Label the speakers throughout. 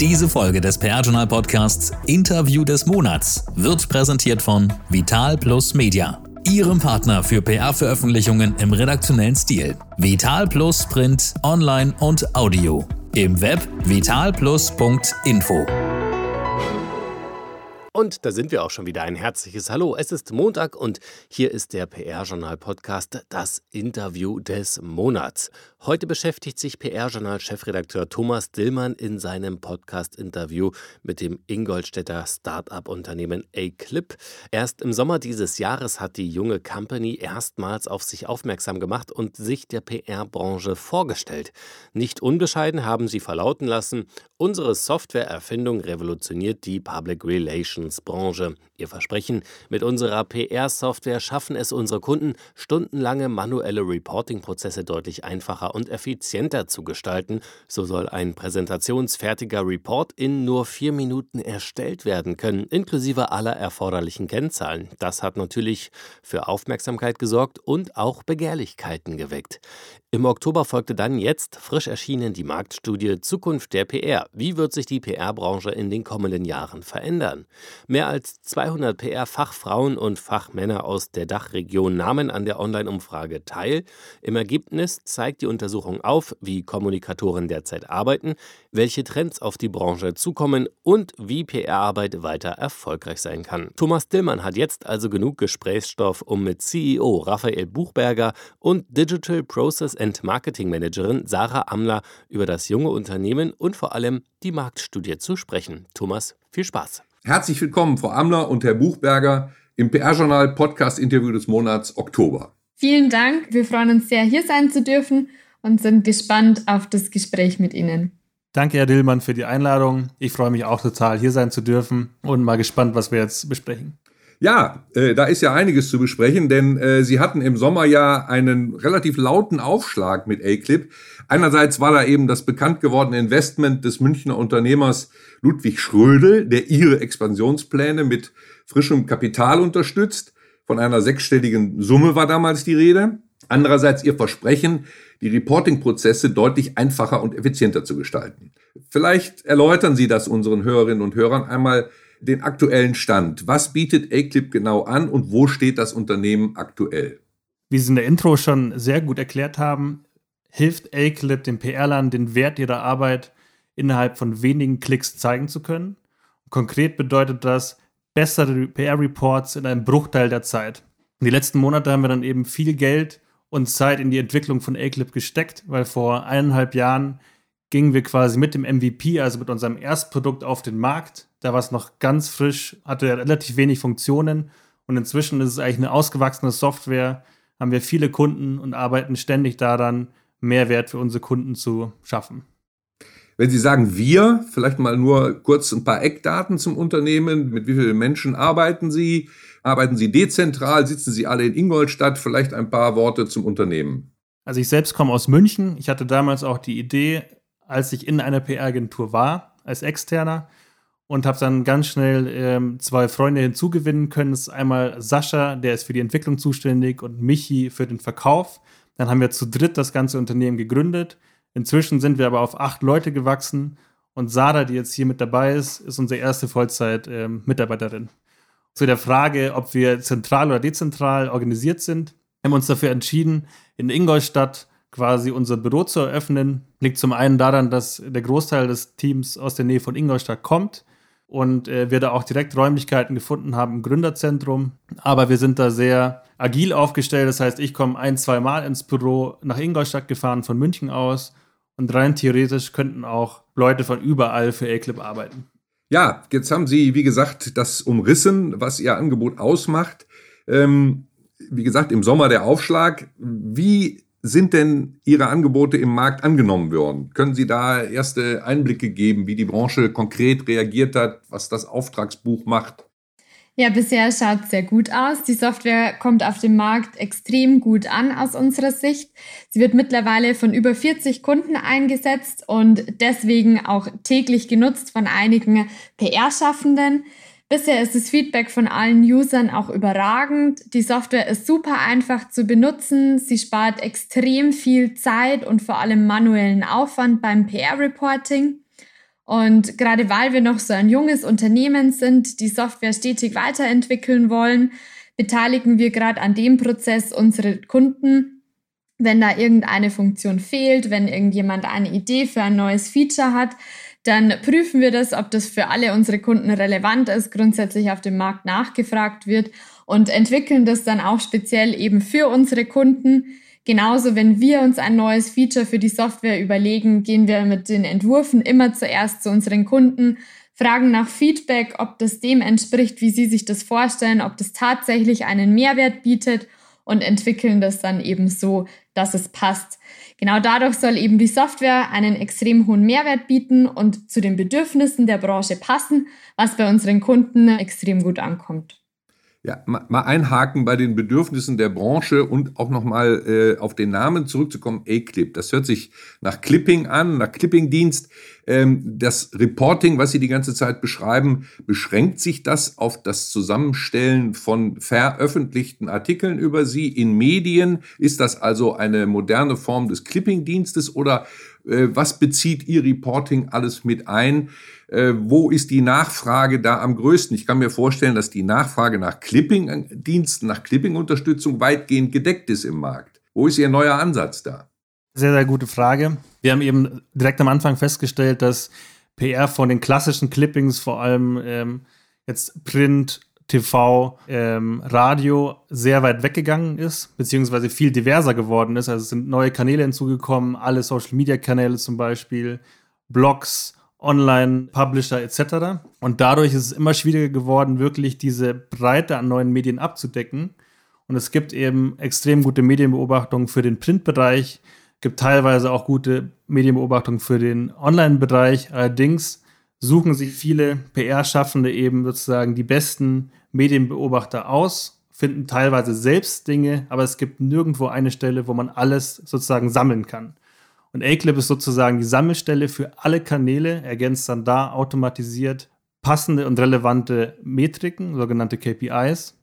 Speaker 1: Diese Folge des PR-Journal Podcasts Interview des Monats wird präsentiert von Vital Plus Media, Ihrem Partner für PR-Veröffentlichungen im redaktionellen Stil. Vital Plus Print, Online und Audio. Im Web vitalplus.info.
Speaker 2: Und da sind wir auch schon wieder. Ein herzliches Hallo. Es ist Montag und hier ist der PR-Journal-Podcast, das Interview des Monats. Heute beschäftigt sich PR-Journal-Chefredakteur Thomas Dillmann in seinem Podcast-Interview mit dem Ingolstädter Start-up-Unternehmen A-Clip. Erst im Sommer dieses Jahres hat die junge Company erstmals auf sich aufmerksam gemacht und sich der PR-Branche vorgestellt. Nicht unbescheiden haben sie verlauten lassen, unsere Software-Erfindung revolutioniert die Public Relations Branche. Ihr Versprechen, mit unserer PR-Software schaffen es unsere Kunden, stundenlange manuelle Reporting-Prozesse deutlich einfacher und effizienter zu gestalten. So soll ein präsentationsfertiger Report in nur vier Minuten erstellt werden können, inklusive aller erforderlichen Kennzahlen. Das hat natürlich für Aufmerksamkeit gesorgt und auch Begehrlichkeiten geweckt. Im Oktober folgte dann jetzt frisch erschienen die Marktstudie Zukunft der PR. Wie wird sich die PR-Branche in den kommenden Jahren verändern? Mehr als 200 PR-Fachfrauen und Fachmänner aus der Dachregion nahmen an der Online-Umfrage teil. Im Ergebnis zeigt die Untersuchung auf, wie Kommunikatoren derzeit arbeiten, welche Trends auf die Branche zukommen und wie PR-Arbeit weiter erfolgreich sein kann. Thomas Dillmann hat jetzt also genug Gesprächsstoff, um mit CEO Raphael Buchberger und Digital Process and Marketing Managerin Sarah Amler über das junge Unternehmen und vor allem die Marktstudie zu sprechen. Thomas, viel Spaß.
Speaker 3: Herzlich willkommen, Frau Amler und Herr Buchberger im PR-Journal Podcast Interview des Monats Oktober.
Speaker 4: Vielen Dank. Wir freuen uns sehr, hier sein zu dürfen und sind gespannt auf das Gespräch mit Ihnen.
Speaker 5: Danke, Herr Dillmann, für die Einladung. Ich freue mich auch total, hier sein zu dürfen und mal gespannt, was wir jetzt besprechen.
Speaker 3: Ja, äh, da ist ja einiges zu besprechen, denn äh, Sie hatten im Sommer ja einen relativ lauten Aufschlag mit A-Clip. Einerseits war da eben das bekannt gewordene Investment des Münchner Unternehmers Ludwig Schrödel, der ihre Expansionspläne mit frischem Kapital unterstützt. Von einer sechsstelligen Summe war damals die Rede. Andererseits ihr Versprechen, die Reporting-Prozesse deutlich einfacher und effizienter zu gestalten. Vielleicht erläutern Sie das unseren Hörerinnen und Hörern einmal den aktuellen Stand. Was bietet A-Clip genau an und wo steht das Unternehmen aktuell?
Speaker 5: Wie Sie in der Intro schon sehr gut erklärt haben, hilft A-Clip den PR-Lern den Wert ihrer Arbeit innerhalb von wenigen Klicks zeigen zu können. Konkret bedeutet das bessere PR-Reports in einem Bruchteil der Zeit. In die letzten Monate haben wir dann eben viel Geld und Zeit in die Entwicklung von A-Clip gesteckt, weil vor eineinhalb Jahren gingen wir quasi mit dem MVP, also mit unserem Erstprodukt auf den Markt. Da war es noch ganz frisch, hatte relativ wenig Funktionen und inzwischen ist es eigentlich eine ausgewachsene Software, haben wir viele Kunden und arbeiten ständig daran, Mehrwert für unsere Kunden zu schaffen.
Speaker 3: Wenn Sie sagen wir, vielleicht mal nur kurz ein paar Eckdaten zum Unternehmen. Mit wie vielen Menschen arbeiten Sie? Arbeiten Sie dezentral? Sitzen Sie alle in Ingolstadt? Vielleicht ein paar Worte zum Unternehmen.
Speaker 5: Also ich selbst komme aus München. Ich hatte damals auch die Idee, als ich in einer PR-Agentur war, als Externer, und habe dann ganz schnell ähm, zwei Freunde hinzugewinnen können. Das ist einmal Sascha, der ist für die Entwicklung zuständig, und Michi für den Verkauf. Dann haben wir zu dritt das ganze Unternehmen gegründet. Inzwischen sind wir aber auf acht Leute gewachsen und Sada, die jetzt hier mit dabei ist, ist unsere erste Vollzeit-Mitarbeiterin. Ähm, Zu der Frage, ob wir zentral oder dezentral organisiert sind, haben wir uns dafür entschieden, in Ingolstadt quasi unser Büro zu eröffnen. Liegt zum einen daran, dass der Großteil des Teams aus der Nähe von Ingolstadt kommt und äh, wir da auch direkt Räumlichkeiten gefunden haben im Gründerzentrum. Aber wir sind da sehr agil aufgestellt. Das heißt, ich komme ein, zwei Mal ins Büro nach Ingolstadt gefahren von München aus und rein theoretisch könnten auch Leute von überall für A-Clip arbeiten.
Speaker 3: Ja, jetzt haben Sie, wie gesagt, das umrissen, was Ihr Angebot ausmacht. Ähm, wie gesagt, im Sommer der Aufschlag. Wie sind denn Ihre Angebote im Markt angenommen worden? Können Sie da erste Einblicke geben, wie die Branche konkret reagiert hat, was das Auftragsbuch macht?
Speaker 4: Ja, bisher schaut es sehr gut aus. Die Software kommt auf dem Markt extrem gut an aus unserer Sicht. Sie wird mittlerweile von über 40 Kunden eingesetzt und deswegen auch täglich genutzt von einigen PR-Schaffenden. Bisher ist das Feedback von allen Usern auch überragend. Die Software ist super einfach zu benutzen. Sie spart extrem viel Zeit und vor allem manuellen Aufwand beim PR-Reporting. Und gerade weil wir noch so ein junges Unternehmen sind, die Software stetig weiterentwickeln wollen, beteiligen wir gerade an dem Prozess unsere Kunden. Wenn da irgendeine Funktion fehlt, wenn irgendjemand eine Idee für ein neues Feature hat, dann prüfen wir das, ob das für alle unsere Kunden relevant ist, grundsätzlich auf dem Markt nachgefragt wird und entwickeln das dann auch speziell eben für unsere Kunden. Genauso, wenn wir uns ein neues Feature für die Software überlegen, gehen wir mit den Entwürfen immer zuerst zu unseren Kunden, fragen nach Feedback, ob das dem entspricht, wie sie sich das vorstellen, ob das tatsächlich einen Mehrwert bietet und entwickeln das dann eben so, dass es passt. Genau dadurch soll eben die Software einen extrem hohen Mehrwert bieten und zu den Bedürfnissen der Branche passen, was bei unseren Kunden extrem gut ankommt.
Speaker 3: Ja, mal einhaken bei den Bedürfnissen der Branche und auch nochmal äh, auf den Namen zurückzukommen, A-Clip. Das hört sich nach Clipping an, nach Clipping-Dienst. Ähm, das Reporting, was Sie die ganze Zeit beschreiben, beschränkt sich das auf das Zusammenstellen von veröffentlichten Artikeln über Sie in Medien? Ist das also eine moderne Form des Clipping-Dienstes oder was bezieht Ihr Reporting alles mit ein? Äh, wo ist die Nachfrage da am größten? Ich kann mir vorstellen, dass die Nachfrage nach Clipping-Diensten, nach Clipping-Unterstützung weitgehend gedeckt ist im Markt. Wo ist Ihr neuer Ansatz da?
Speaker 5: Sehr, sehr gute Frage. Wir haben eben direkt am Anfang festgestellt, dass PR von den klassischen Clippings, vor allem ähm, jetzt Print, TV, ähm, Radio sehr weit weggegangen ist, beziehungsweise viel diverser geworden ist. Also es sind neue Kanäle hinzugekommen, alle Social-Media-Kanäle zum Beispiel, Blogs, Online-Publisher etc. Und dadurch ist es immer schwieriger geworden, wirklich diese Breite an neuen Medien abzudecken. Und es gibt eben extrem gute Medienbeobachtungen für den Printbereich, gibt teilweise auch gute Medienbeobachtungen für den Online-Bereich. Allerdings suchen sich viele PR-Schaffende eben sozusagen die besten Medienbeobachter aus, finden teilweise selbst Dinge, aber es gibt nirgendwo eine Stelle, wo man alles sozusagen sammeln kann. Und A-Clip ist sozusagen die Sammelstelle für alle Kanäle, ergänzt dann da automatisiert passende und relevante Metriken, sogenannte KPIs.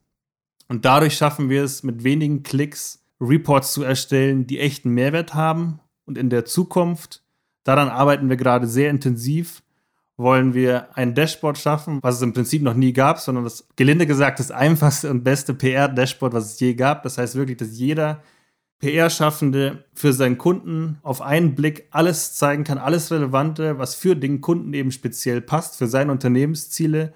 Speaker 5: Und dadurch schaffen wir es mit wenigen Klicks, Reports zu erstellen, die echten Mehrwert haben. Und in der Zukunft, daran arbeiten wir gerade sehr intensiv, wollen wir ein Dashboard schaffen, was es im Prinzip noch nie gab, sondern das gelinde gesagt das einfachste und beste PR-Dashboard, was es je gab. Das heißt wirklich, dass jeder PR-Schaffende für seinen Kunden auf einen Blick alles zeigen kann, alles Relevante, was für den Kunden eben speziell passt, für seine Unternehmensziele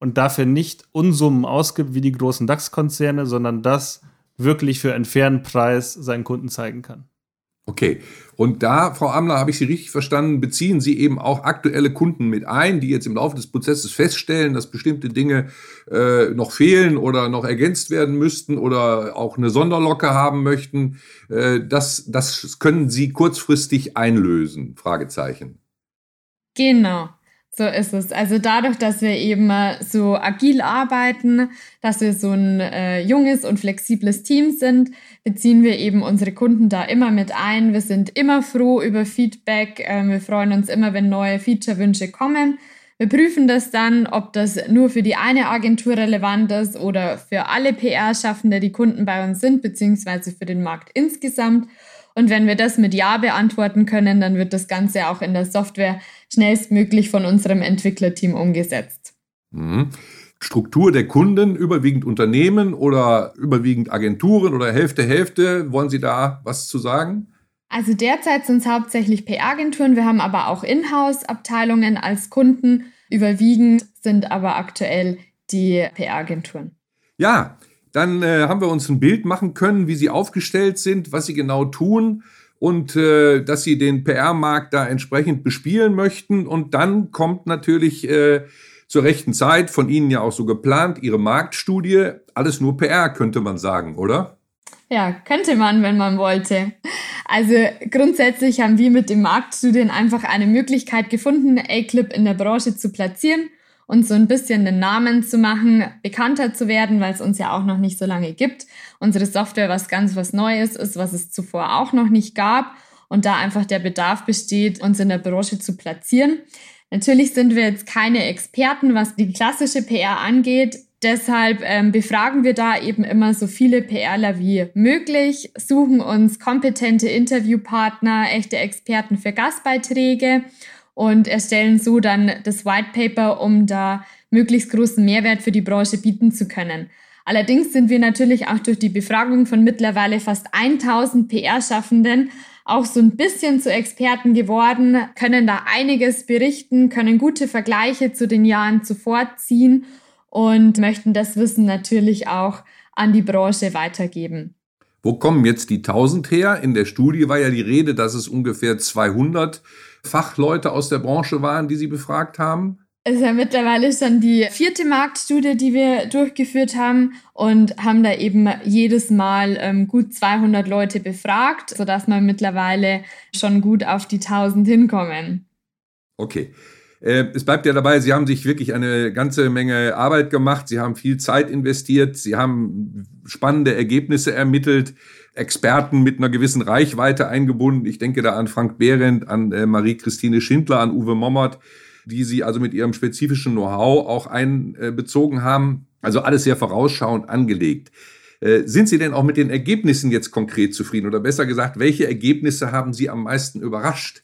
Speaker 5: und dafür nicht Unsummen ausgibt wie die großen DAX-Konzerne, sondern das wirklich für einen fairen Preis seinen Kunden zeigen kann.
Speaker 3: Okay. Und da, Frau Amler, habe ich Sie richtig verstanden, beziehen Sie eben auch aktuelle Kunden mit ein, die jetzt im Laufe des Prozesses feststellen, dass bestimmte Dinge äh, noch fehlen oder noch ergänzt werden müssten oder auch eine Sonderlocke haben möchten. Äh, das, das können Sie kurzfristig einlösen? Fragezeichen.
Speaker 4: Genau. So ist es. Also dadurch, dass wir eben so agil arbeiten, dass wir so ein äh, junges und flexibles Team sind, beziehen wir eben unsere Kunden da immer mit ein. Wir sind immer froh über Feedback. Äh, wir freuen uns immer, wenn neue Feature-Wünsche kommen. Wir prüfen das dann, ob das nur für die eine Agentur relevant ist oder für alle PR-Schaffende, die Kunden bei uns sind, beziehungsweise für den Markt insgesamt. Und wenn wir das mit Ja beantworten können, dann wird das Ganze auch in der Software schnellstmöglich von unserem Entwicklerteam umgesetzt.
Speaker 3: Mhm. Struktur der Kunden, überwiegend Unternehmen oder überwiegend Agenturen oder Hälfte, Hälfte. Wollen Sie da was zu sagen?
Speaker 4: Also derzeit sind es hauptsächlich PR-Agenturen. Wir haben aber auch Inhouse-Abteilungen als Kunden. Überwiegend sind aber aktuell die PR-Agenturen.
Speaker 3: Ja, dann äh, haben wir uns ein Bild machen können, wie sie aufgestellt sind, was sie genau tun und äh, dass sie den PR-Markt da entsprechend bespielen möchten. Und dann kommt natürlich äh, zur rechten Zeit, von Ihnen ja auch so geplant, Ihre Marktstudie. Alles nur PR, könnte man sagen, oder?
Speaker 4: Ja, könnte man, wenn man wollte. Also grundsätzlich haben wir mit den Marktstudien einfach eine Möglichkeit gefunden, A-Clip in der Branche zu platzieren und so ein bisschen den Namen zu machen, bekannter zu werden, weil es uns ja auch noch nicht so lange gibt. Unsere Software was ganz was Neues ist, was es zuvor auch noch nicht gab und da einfach der Bedarf besteht, uns in der Branche zu platzieren. Natürlich sind wir jetzt keine Experten, was die klassische PR angeht. Deshalb ähm, befragen wir da eben immer so viele PRler wie möglich, suchen uns kompetente Interviewpartner, echte Experten für Gastbeiträge und erstellen so dann das White Paper, um da möglichst großen Mehrwert für die Branche bieten zu können. Allerdings sind wir natürlich auch durch die Befragung von mittlerweile fast 1000 PR-Schaffenden auch so ein bisschen zu Experten geworden, können da einiges berichten, können gute Vergleiche zu den Jahren zuvor ziehen und möchten das Wissen natürlich auch an die Branche weitergeben.
Speaker 3: Wo kommen jetzt die 1000 her? In der Studie war ja die Rede, dass es ungefähr 200 Fachleute aus der Branche waren, die Sie befragt haben.
Speaker 4: Es ist ja mittlerweile schon die vierte Marktstudie, die wir durchgeführt haben und haben da eben jedes Mal ähm, gut 200 Leute befragt, sodass wir mittlerweile schon gut auf die 1000 hinkommen.
Speaker 3: Okay. Äh, es bleibt ja dabei, Sie haben sich wirklich eine ganze Menge Arbeit gemacht, Sie haben viel Zeit investiert, Sie haben spannende Ergebnisse ermittelt, Experten mit einer gewissen Reichweite eingebunden. Ich denke da an Frank Behrendt, an äh, Marie-Christine Schindler, an Uwe Mommert die sie also mit ihrem spezifischen Know-how auch einbezogen haben. Also alles sehr vorausschauend angelegt. Äh, sind Sie denn auch mit den Ergebnissen jetzt konkret zufrieden? Oder besser gesagt, welche Ergebnisse haben Sie am meisten überrascht?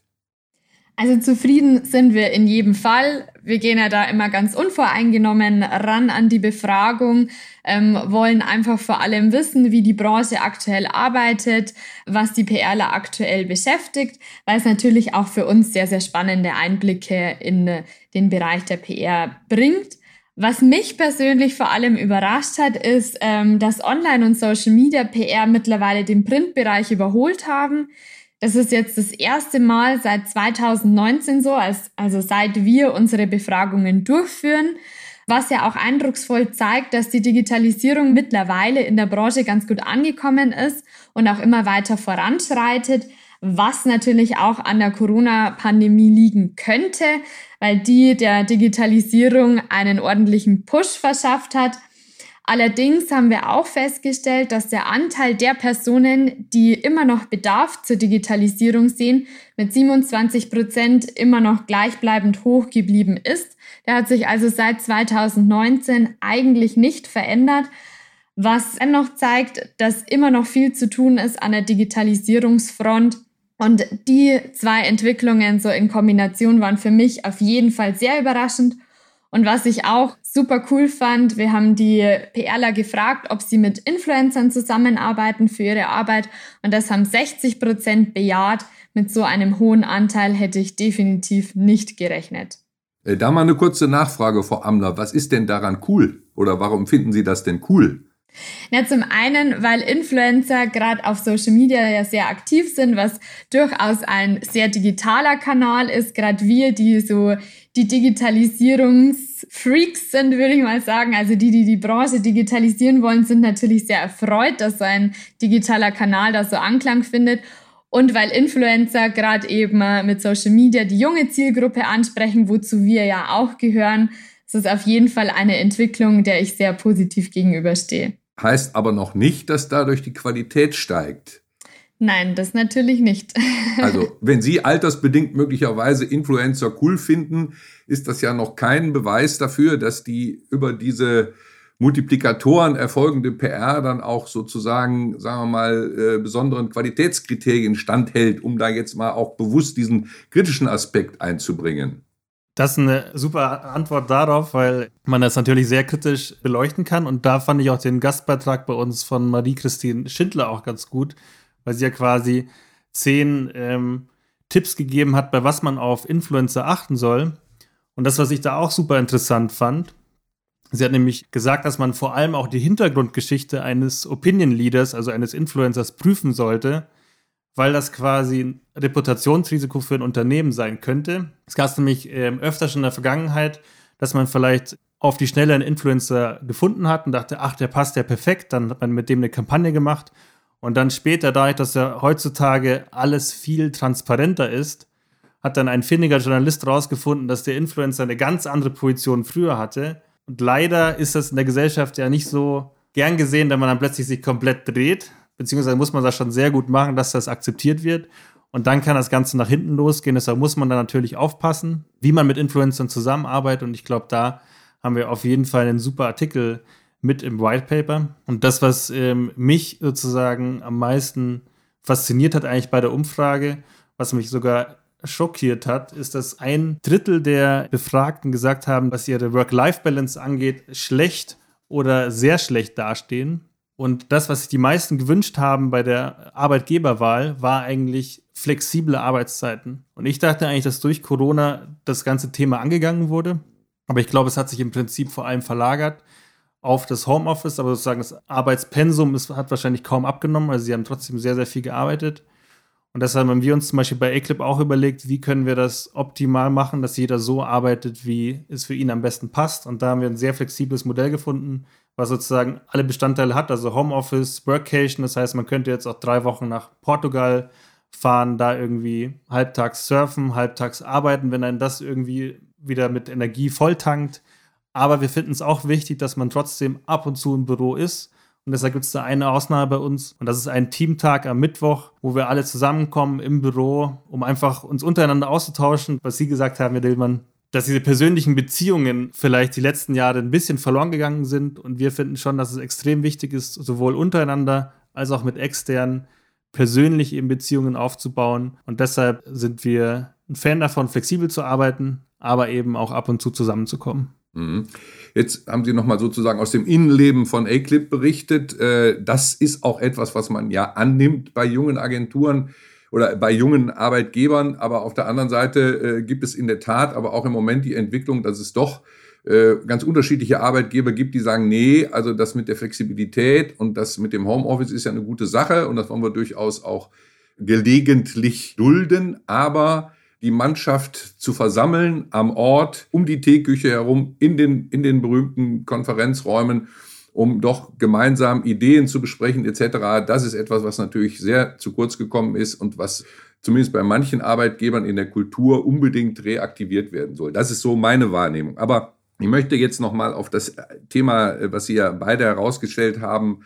Speaker 4: Also zufrieden sind wir in jedem Fall. Wir gehen ja da immer ganz unvoreingenommen ran an die Befragung, ähm, wollen einfach vor allem wissen, wie die Branche aktuell arbeitet, was die PRler aktuell beschäftigt, weil es natürlich auch für uns sehr, sehr spannende Einblicke in den Bereich der PR bringt. Was mich persönlich vor allem überrascht hat, ist, ähm, dass Online- und Social Media PR mittlerweile den Printbereich überholt haben. Das ist jetzt das erste Mal seit 2019 so, als, also seit wir unsere Befragungen durchführen, was ja auch eindrucksvoll zeigt, dass die Digitalisierung mittlerweile in der Branche ganz gut angekommen ist und auch immer weiter voranschreitet, was natürlich auch an der Corona-Pandemie liegen könnte, weil die der Digitalisierung einen ordentlichen Push verschafft hat Allerdings haben wir auch festgestellt, dass der Anteil der Personen, die immer noch Bedarf zur Digitalisierung sehen, mit 27 Prozent immer noch gleichbleibend hoch geblieben ist. Der hat sich also seit 2019 eigentlich nicht verändert, was dennoch zeigt, dass immer noch viel zu tun ist an der Digitalisierungsfront. Und die zwei Entwicklungen so in Kombination waren für mich auf jeden Fall sehr überraschend. Und was ich auch super cool fand, wir haben die PRler gefragt, ob sie mit Influencern zusammenarbeiten für ihre Arbeit. Und das haben 60 Prozent bejaht. Mit so einem hohen Anteil hätte ich definitiv nicht gerechnet.
Speaker 3: Äh, da mal eine kurze Nachfrage, Frau Amler. Was ist denn daran cool? Oder warum finden Sie das denn cool?
Speaker 4: Ja, zum einen, weil Influencer gerade auf Social Media ja sehr aktiv sind, was durchaus ein sehr digitaler Kanal ist. Gerade wir, die so die Digitalisierungsfreaks sind, würde ich mal sagen. Also die, die die Branche digitalisieren wollen, sind natürlich sehr erfreut, dass so ein digitaler Kanal da so Anklang findet. Und weil Influencer gerade eben mit Social Media die junge Zielgruppe ansprechen, wozu wir ja auch gehören, ist es auf jeden Fall eine Entwicklung, der ich sehr positiv gegenüberstehe.
Speaker 3: Heißt aber noch nicht, dass dadurch die Qualität steigt.
Speaker 4: Nein, das natürlich nicht.
Speaker 3: also, wenn Sie altersbedingt möglicherweise Influencer cool finden, ist das ja noch kein Beweis dafür, dass die über diese Multiplikatoren erfolgende PR dann auch sozusagen, sagen wir mal, äh, besonderen Qualitätskriterien standhält, um da jetzt mal auch bewusst diesen kritischen Aspekt einzubringen.
Speaker 5: Das ist eine super Antwort darauf, weil man das natürlich sehr kritisch beleuchten kann. Und da fand ich auch den Gastbeitrag bei uns von Marie-Christine Schindler auch ganz gut, weil sie ja quasi zehn ähm, Tipps gegeben hat, bei was man auf Influencer achten soll. Und das, was ich da auch super interessant fand, sie hat nämlich gesagt, dass man vor allem auch die Hintergrundgeschichte eines Opinion Leaders, also eines Influencers, prüfen sollte weil das quasi ein Reputationsrisiko für ein Unternehmen sein könnte. Es gab nämlich ähm, öfter schon in der Vergangenheit, dass man vielleicht auf die Schnelle einen Influencer gefunden hat und dachte, ach, der passt ja perfekt, dann hat man mit dem eine Kampagne gemacht. Und dann später, dadurch, dass ja heutzutage alles viel transparenter ist, hat dann ein findiger Journalist rausgefunden, dass der Influencer eine ganz andere Position früher hatte. Und leider ist das in der Gesellschaft ja nicht so gern gesehen, wenn man dann plötzlich sich komplett dreht beziehungsweise muss man das schon sehr gut machen, dass das akzeptiert wird. Und dann kann das Ganze nach hinten losgehen. Deshalb muss man da natürlich aufpassen, wie man mit Influencern zusammenarbeitet. Und ich glaube, da haben wir auf jeden Fall einen super Artikel mit im White Paper. Und das, was ähm, mich sozusagen am meisten fasziniert hat, eigentlich bei der Umfrage, was mich sogar schockiert hat, ist, dass ein Drittel der Befragten gesagt haben, was ihre Work-Life-Balance angeht, schlecht oder sehr schlecht dastehen. Und das, was sich die meisten gewünscht haben bei der Arbeitgeberwahl, war eigentlich flexible Arbeitszeiten. Und ich dachte eigentlich, dass durch Corona das ganze Thema angegangen wurde. Aber ich glaube, es hat sich im Prinzip vor allem verlagert auf das Homeoffice, aber sozusagen das Arbeitspensum ist, hat wahrscheinlich kaum abgenommen. Also sie haben trotzdem sehr, sehr viel gearbeitet. Und deshalb haben wir uns zum Beispiel bei Eclip auch überlegt, wie können wir das optimal machen, dass jeder so arbeitet, wie es für ihn am besten passt. Und da haben wir ein sehr flexibles Modell gefunden, was sozusagen alle Bestandteile hat, also Homeoffice, Workation. Das heißt, man könnte jetzt auch drei Wochen nach Portugal fahren, da irgendwie halbtags surfen, halbtags arbeiten, wenn einen das irgendwie wieder mit Energie volltankt. Aber wir finden es auch wichtig, dass man trotzdem ab und zu im Büro ist und deshalb gibt es da eine Ausnahme bei uns. Und das ist ein Teamtag am Mittwoch, wo wir alle zusammenkommen im Büro, um einfach uns untereinander auszutauschen. Was Sie gesagt haben, Herr Dillmann, dass diese persönlichen Beziehungen vielleicht die letzten Jahre ein bisschen verloren gegangen sind. Und wir finden schon, dass es extrem wichtig ist, sowohl untereinander als auch mit externen persönlich eben Beziehungen aufzubauen. Und deshalb sind wir ein Fan davon, flexibel zu arbeiten, aber eben auch ab und zu zusammenzukommen.
Speaker 3: Mhm. Jetzt haben Sie nochmal sozusagen aus dem Innenleben von A-Clip berichtet. Äh, das ist auch etwas, was man ja annimmt bei jungen Agenturen oder bei jungen Arbeitgebern. Aber auf der anderen Seite äh, gibt es in der Tat aber auch im Moment die Entwicklung, dass es doch äh, ganz unterschiedliche Arbeitgeber gibt, die sagen, nee, also das mit der Flexibilität und das mit dem Homeoffice ist ja eine gute Sache und das wollen wir durchaus auch gelegentlich dulden. Aber die Mannschaft zu versammeln am Ort, um die Teeküche herum, in den, in den berühmten Konferenzräumen, um doch gemeinsam Ideen zu besprechen etc. Das ist etwas, was natürlich sehr zu kurz gekommen ist und was zumindest bei manchen Arbeitgebern in der Kultur unbedingt reaktiviert werden soll. Das ist so meine Wahrnehmung. Aber ich möchte jetzt noch mal auf das Thema, was Sie ja beide herausgestellt haben,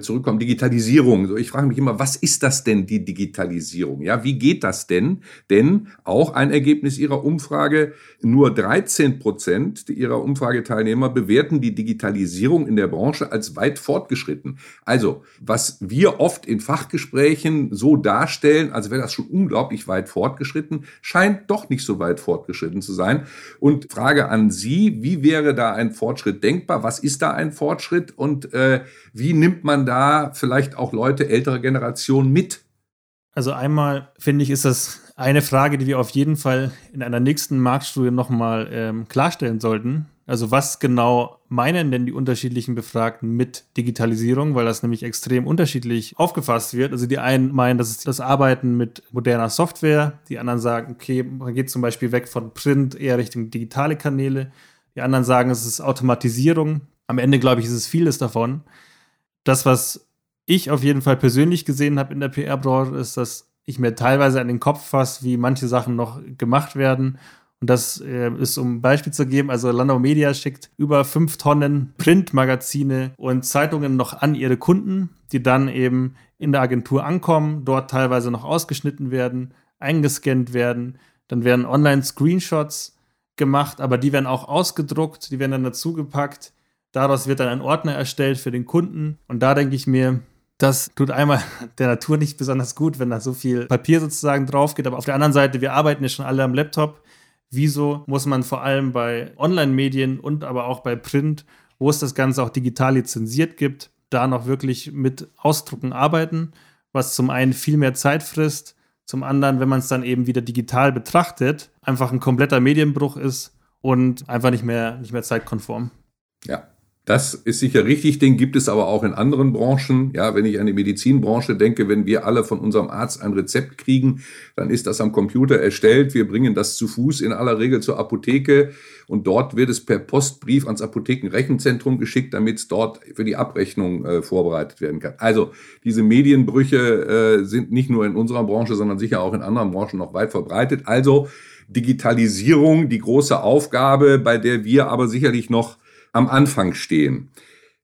Speaker 3: zurückkommen, Digitalisierung. So, ich frage mich immer, was ist das denn, die Digitalisierung? Ja, wie geht das denn? Denn auch ein Ergebnis Ihrer Umfrage, nur 13 Prozent Ihrer Umfrageteilnehmer bewerten die Digitalisierung in der Branche als weit fortgeschritten. Also, was wir oft in Fachgesprächen so darstellen, als wäre das schon unglaublich weit fortgeschritten, scheint doch nicht so weit fortgeschritten zu sein. Und Frage an Sie, wie wäre da ein Fortschritt denkbar? Was ist da ein Fortschritt? Und äh, wie nimmt man da vielleicht auch Leute älterer Generation mit?
Speaker 5: Also einmal finde ich, ist das eine Frage, die wir auf jeden Fall in einer nächsten Marktstudie nochmal ähm, klarstellen sollten. Also was genau meinen denn die unterschiedlichen Befragten mit Digitalisierung, weil das nämlich extrem unterschiedlich aufgefasst wird. Also die einen meinen, das ist das Arbeiten mit moderner Software, die anderen sagen, okay, man geht zum Beispiel weg von Print eher Richtung digitale Kanäle. Die anderen sagen, es ist Automatisierung. Am Ende, glaube ich, ist es vieles davon das, was ich auf jeden Fall persönlich gesehen habe in der PR-Branche, ist, dass ich mir teilweise an den Kopf fasse, wie manche Sachen noch gemacht werden. Und das äh, ist, um ein Beispiel zu geben, also Landau Media schickt über fünf Tonnen Printmagazine und Zeitungen noch an ihre Kunden, die dann eben in der Agentur ankommen, dort teilweise noch ausgeschnitten werden, eingescannt werden. Dann werden Online-Screenshots gemacht, aber die werden auch ausgedruckt, die werden dann dazugepackt. Daraus wird dann ein Ordner erstellt für den Kunden. Und da denke ich mir, das tut einmal der Natur nicht besonders gut, wenn da so viel Papier sozusagen drauf geht. Aber auf der anderen Seite, wir arbeiten ja schon alle am Laptop. Wieso muss man vor allem bei Online-Medien und aber auch bei Print, wo es das Ganze auch digital lizenziert gibt, da noch wirklich mit Ausdrucken arbeiten, was zum einen viel mehr Zeit frisst, zum anderen, wenn man es dann eben wieder digital betrachtet, einfach ein kompletter Medienbruch ist und einfach nicht mehr, nicht mehr zeitkonform.
Speaker 3: Ja, das ist sicher richtig, den gibt es aber auch in anderen Branchen. Ja, wenn ich an die Medizinbranche denke, wenn wir alle von unserem Arzt ein Rezept kriegen, dann ist das am Computer erstellt. Wir bringen das zu Fuß in aller Regel zur Apotheke und dort wird es per Postbrief ans Apothekenrechenzentrum geschickt, damit es dort für die Abrechnung äh, vorbereitet werden kann. Also diese Medienbrüche äh, sind nicht nur in unserer Branche, sondern sicher auch in anderen Branchen noch weit verbreitet. Also Digitalisierung, die große Aufgabe, bei der wir aber sicherlich noch am Anfang stehen.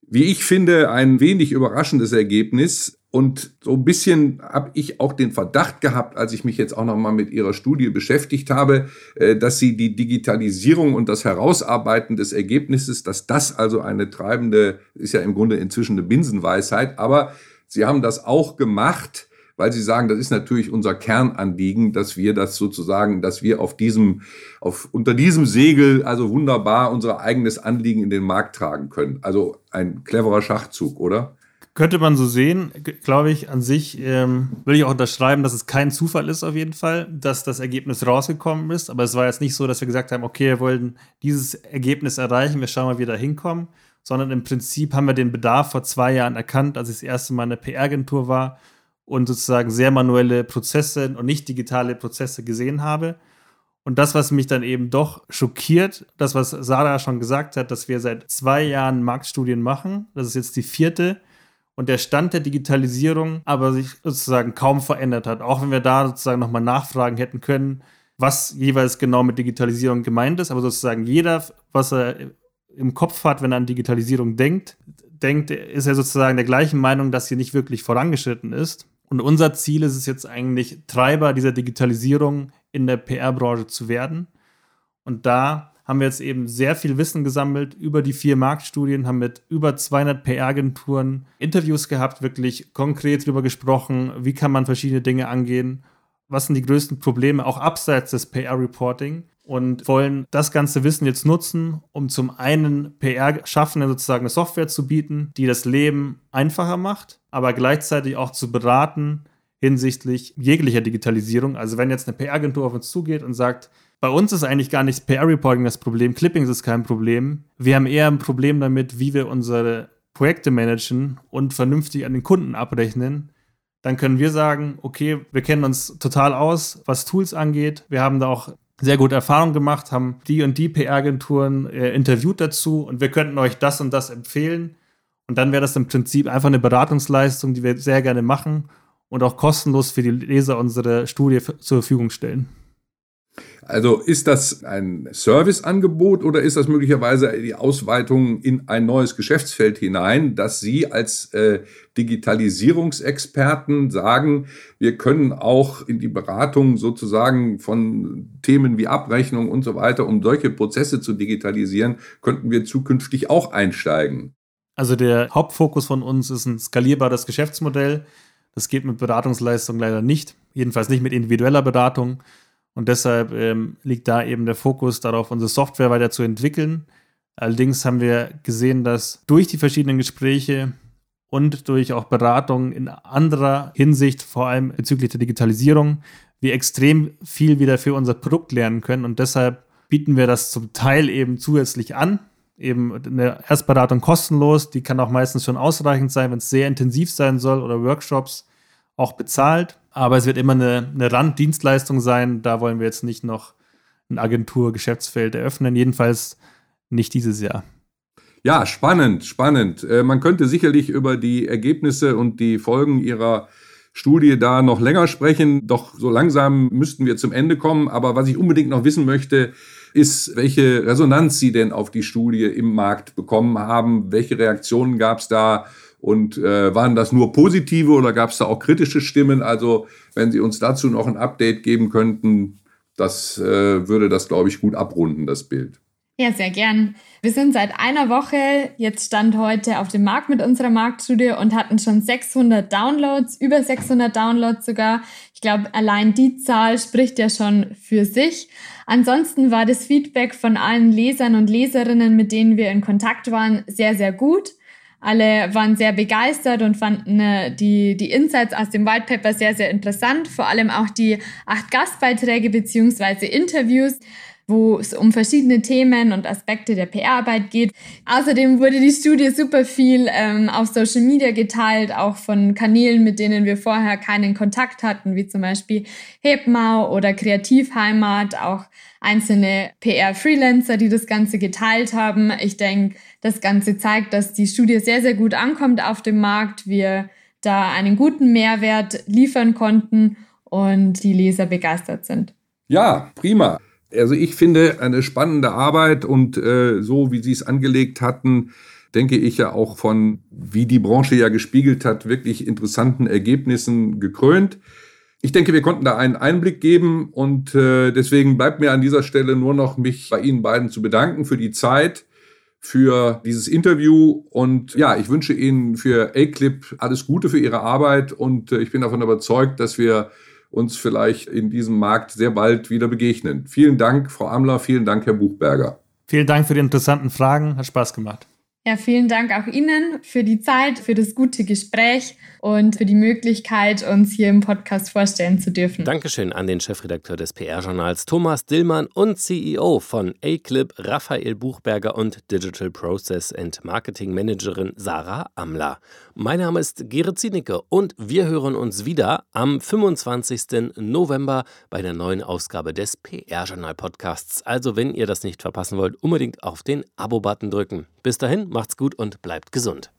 Speaker 3: Wie ich finde, ein wenig überraschendes Ergebnis. Und so ein bisschen habe ich auch den Verdacht gehabt, als ich mich jetzt auch nochmal mit Ihrer Studie beschäftigt habe, äh, dass Sie die Digitalisierung und das Herausarbeiten des Ergebnisses, dass das also eine treibende, ist ja im Grunde inzwischen eine Binsenweisheit, aber Sie haben das auch gemacht, weil Sie sagen, das ist natürlich unser Kernanliegen, dass wir das sozusagen, dass wir auf diesem, auf, unter diesem Segel also wunderbar unser eigenes Anliegen in den Markt tragen können. Also ein cleverer Schachzug, oder?
Speaker 5: Könnte man so sehen, glaube ich, an sich ähm, will ich auch unterschreiben, dass es kein Zufall ist auf jeden Fall, dass das Ergebnis rausgekommen ist. Aber es war jetzt nicht so, dass wir gesagt haben, okay, wir wollen dieses Ergebnis erreichen, wir schauen mal, wie wir da hinkommen, sondern im Prinzip haben wir den Bedarf vor zwei Jahren erkannt, als ich das erste Mal in der PR-Agentur war und sozusagen sehr manuelle Prozesse und nicht digitale Prozesse gesehen habe. Und das, was mich dann eben doch schockiert, das, was Sarah schon gesagt hat, dass wir seit zwei Jahren Marktstudien machen, das ist jetzt die vierte, und der Stand der Digitalisierung aber sich sozusagen kaum verändert hat. Auch wenn wir da sozusagen nochmal nachfragen hätten können, was jeweils genau mit Digitalisierung gemeint ist, aber sozusagen jeder, was er im Kopf hat, wenn er an Digitalisierung denkt, denkt, ist er sozusagen der gleichen Meinung, dass sie nicht wirklich vorangeschritten ist. Und unser Ziel ist es jetzt eigentlich, Treiber dieser Digitalisierung in der PR-Branche zu werden. Und da haben wir jetzt eben sehr viel Wissen gesammelt über die vier Marktstudien, haben mit über 200 PR-Agenturen Interviews gehabt, wirklich konkret darüber gesprochen, wie kann man verschiedene Dinge angehen, was sind die größten Probleme, auch abseits des PR-Reporting und wollen das ganze Wissen jetzt nutzen, um zum einen PR-Schaffenden sozusagen eine Software zu bieten, die das Leben einfacher macht, aber gleichzeitig auch zu beraten hinsichtlich jeglicher Digitalisierung. Also wenn jetzt eine PR-Agentur auf uns zugeht und sagt, bei uns ist eigentlich gar nicht PR-Reporting das Problem, Clippings ist kein Problem. Wir haben eher ein Problem damit, wie wir unsere Projekte managen und vernünftig an den Kunden abrechnen. Dann können wir sagen, okay, wir kennen uns total aus, was Tools angeht. Wir haben da auch sehr gute Erfahrungen gemacht, haben die und die PR-Agenturen äh, interviewt dazu und wir könnten euch das und das empfehlen. Und dann wäre das im Prinzip einfach eine Beratungsleistung, die wir sehr gerne machen und auch kostenlos für die Leser unsere Studie zur Verfügung stellen.
Speaker 3: Also ist das ein Serviceangebot oder ist das möglicherweise die Ausweitung in ein neues Geschäftsfeld hinein, dass Sie als äh, Digitalisierungsexperten sagen, wir können auch in die Beratung sozusagen von Themen wie Abrechnung und so weiter, um solche Prozesse zu digitalisieren, könnten wir zukünftig auch einsteigen?
Speaker 5: Also der Hauptfokus von uns ist ein skalierbares Geschäftsmodell. Das geht mit Beratungsleistung leider nicht, jedenfalls nicht mit individueller Beratung. Und deshalb ähm, liegt da eben der Fokus darauf, unsere Software weiter zu entwickeln. Allerdings haben wir gesehen, dass durch die verschiedenen Gespräche und durch auch Beratungen in anderer Hinsicht, vor allem bezüglich der Digitalisierung, wir extrem viel wieder für unser Produkt lernen können. Und deshalb bieten wir das zum Teil eben zusätzlich an. Eben eine Erstberatung kostenlos, die kann auch meistens schon ausreichend sein, wenn es sehr intensiv sein soll oder Workshops auch bezahlt. Aber es wird immer eine, eine Randdienstleistung sein. Da wollen wir jetzt nicht noch ein Agentur-Geschäftsfeld eröffnen. Jedenfalls nicht dieses Jahr.
Speaker 3: Ja, spannend, spannend. Äh, man könnte sicherlich über die Ergebnisse und die Folgen Ihrer Studie da noch länger sprechen. Doch so langsam müssten wir zum Ende kommen. Aber was ich unbedingt noch wissen möchte, ist, welche Resonanz Sie denn auf die Studie im Markt bekommen haben. Welche Reaktionen gab es da? Und äh, waren das nur positive oder gab es da auch kritische Stimmen? Also wenn Sie uns dazu noch ein Update geben könnten, das äh, würde das, glaube ich, gut abrunden, das Bild.
Speaker 4: Ja, sehr gern. Wir sind seit einer Woche, jetzt stand heute auf dem Markt mit unserer Marktstudie und hatten schon 600 Downloads, über 600 Downloads sogar. Ich glaube, allein die Zahl spricht ja schon für sich. Ansonsten war das Feedback von allen Lesern und Leserinnen, mit denen wir in Kontakt waren, sehr, sehr gut. Alle waren sehr begeistert und fanden äh, die, die Insights aus dem White Paper sehr, sehr interessant. Vor allem auch die acht Gastbeiträge beziehungsweise Interviews wo es um verschiedene Themen und Aspekte der PR-Arbeit geht. Außerdem wurde die Studie super viel ähm, auf Social Media geteilt, auch von Kanälen, mit denen wir vorher keinen Kontakt hatten, wie zum Beispiel Hebmau oder Kreativheimat, auch einzelne PR-Freelancer, die das Ganze geteilt haben. Ich denke, das Ganze zeigt, dass die Studie sehr, sehr gut ankommt auf dem Markt. Wir da einen guten Mehrwert liefern konnten und die Leser begeistert sind.
Speaker 3: Ja, prima. Also ich finde eine spannende Arbeit und äh, so wie Sie es angelegt hatten, denke ich ja auch von, wie die Branche ja gespiegelt hat, wirklich interessanten Ergebnissen gekrönt. Ich denke, wir konnten da einen Einblick geben und äh, deswegen bleibt mir an dieser Stelle nur noch mich bei Ihnen beiden zu bedanken für die Zeit, für dieses Interview und ja, ich wünsche Ihnen für A-Clip alles Gute für Ihre Arbeit und äh, ich bin davon überzeugt, dass wir uns vielleicht in diesem Markt sehr bald wieder begegnen. Vielen Dank, Frau Amler, vielen Dank, Herr Buchberger.
Speaker 5: Vielen Dank für die interessanten Fragen, hat Spaß gemacht.
Speaker 4: Ja, vielen Dank auch Ihnen für die Zeit, für das gute Gespräch und für die Möglichkeit, uns hier im Podcast vorstellen zu dürfen.
Speaker 2: Dankeschön an den Chefredakteur des PR-Journals Thomas Dillmann und CEO von A-Clip Raphael Buchberger und Digital Process and Marketing Managerin Sarah Amler. Mein Name ist Gerrit Zienicke und wir hören uns wieder am 25. November bei der neuen Ausgabe des PR-Journal-Podcasts. Also, wenn ihr das nicht verpassen wollt, unbedingt auf den Abo-Button drücken. Bis dahin, macht's gut und bleibt gesund.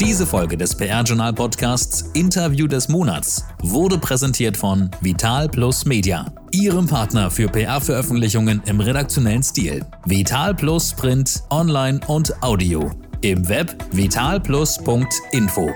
Speaker 1: Diese Folge des PR-Journal Podcasts Interview des Monats wurde präsentiert von Vital Plus Media, Ihrem Partner für PR-Veröffentlichungen im redaktionellen Stil. Vital Plus Print, Online und Audio. Im Web vitalplus.info.